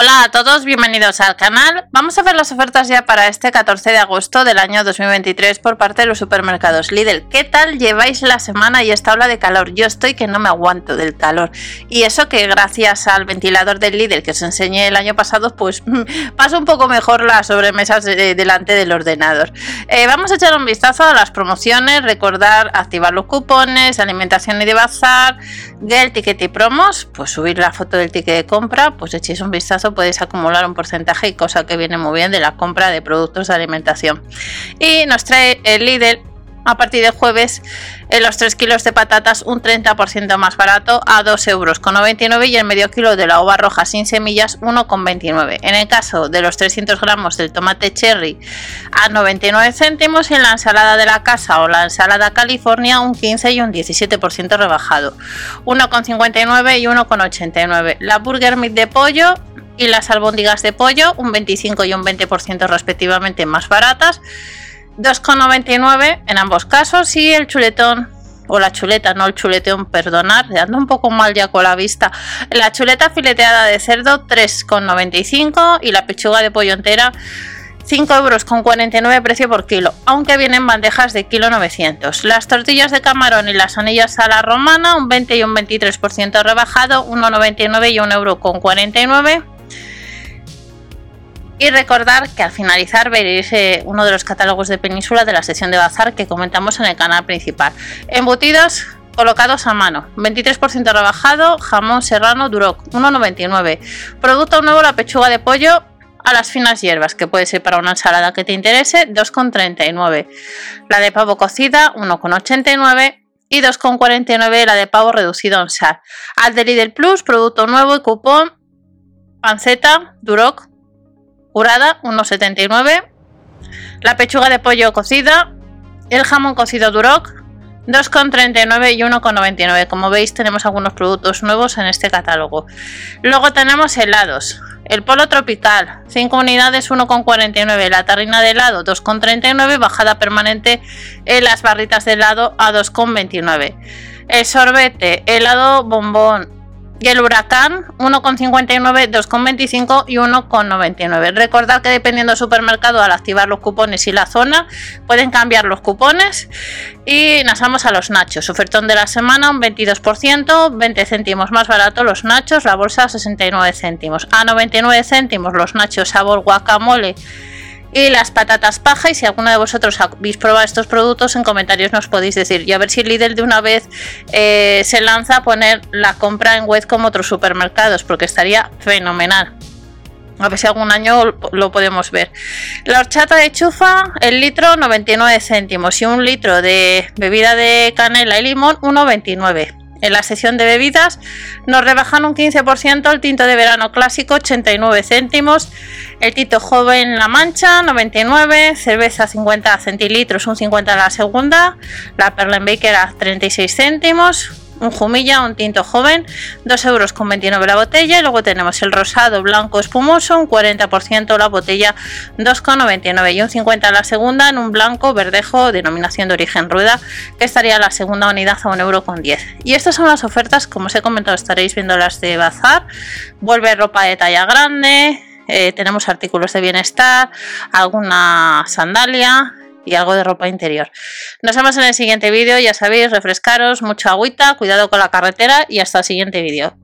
Hola a todos, bienvenidos al canal. Vamos a ver las ofertas ya para este 14 de agosto del año 2023 por parte de los supermercados Lidl. ¿Qué tal lleváis la semana y esta ola de calor? Yo estoy que no me aguanto del calor. Y eso que gracias al ventilador del Lidl que os enseñé el año pasado, pues paso un poco mejor las sobremesas delante del ordenador. Eh, vamos a echar un vistazo a las promociones, recordar activar los cupones, alimentación y de bazar, el ticket y promos, pues subir la foto del ticket de compra, pues echéis un vistazo puedes acumular un porcentaje y cosa que viene muy bien de la compra de productos de alimentación. Y nos trae el líder a partir de jueves en los 3 kilos de patatas un 30% más barato a 2,99 euros y el medio kilo de la uva roja sin semillas 1,29. En el caso de los 300 gramos del tomate cherry a 99 céntimos y en la ensalada de la casa o la ensalada California un 15 y un 17% rebajado 1,59 y 1,89. La burger meat de pollo y las albóndigas de pollo un 25 y un 20% respectivamente más baratas 2,99 en ambos casos y el chuletón o la chuleta, no el chuletón, perdonar, ando un poco mal ya con la vista. La chuleta fileteada de cerdo 3,95 y la pechuga de pollo entera 5 euros con 49 precio por kilo, aunque vienen bandejas de kilo 900. Las tortillas de camarón y las anillas a la romana un 20 y un 23% rebajado, 1,99 y 1 euro con 49 y recordar que al finalizar veréis eh, uno de los catálogos de Península de la sesión de bazar que comentamos en el canal principal. Embutidos colocados a mano, 23% rebajado, jamón serrano Duroc, 1,99. Producto nuevo la pechuga de pollo a las finas hierbas, que puede ser para una ensalada que te interese, 2,39. La de pavo cocida, 1,89 y 2,49 la de pavo reducido en sal. Al Lidl Plus, producto nuevo y cupón, panceta, Duroc, curada 1,79. La pechuga de pollo cocida. El jamón cocido Duroc 2,39 y 1,99. Como veis tenemos algunos productos nuevos en este catálogo. Luego tenemos helados. El polo tropical, 5 unidades 1,49. La tarrina de helado 2,39. Bajada permanente en las barritas de helado a 2,29. El sorbete, helado bombón y el huracán 1,59, 2,25 y 1,99. Recordad que dependiendo del supermercado al activar los cupones y la zona pueden cambiar los cupones y nos vamos a los nachos. Ofertón de la semana un 22%, 20 céntimos más barato los nachos, la bolsa 69 céntimos. A 99 céntimos los nachos sabor guacamole y las patatas paja. Y si alguno de vosotros habéis probado estos productos, en comentarios nos podéis decir. Y a ver si Lidl de una vez eh, se lanza a poner la compra en web como otros supermercados, porque estaría fenomenal. A ver si algún año lo podemos ver. La horchata de chufa, el litro 99 céntimos y un litro de bebida de canela y limón 1,29. En la sección de bebidas nos rebajan un 15% el tinto de verano clásico 89 céntimos, el tito joven La Mancha 99, cerveza 50 centilitros un 50 la segunda, la Perlenbaker a 36 céntimos, un jumilla, un tinto joven, 2 euros con 29 la botella. Y luego tenemos el rosado blanco espumoso, un 40% la botella, 2,99 y un 50 la segunda en un blanco verdejo, denominación de origen rueda, que estaría la segunda unidad a 1 euro con 10. Y estas son las ofertas, como os he comentado, estaréis viendo las de Bazar. Vuelve ropa de talla grande. Eh, tenemos artículos de bienestar, alguna sandalia, y algo de ropa interior. Nos vemos en el siguiente vídeo, ya sabéis, refrescaros, mucha agüita, cuidado con la carretera y hasta el siguiente vídeo.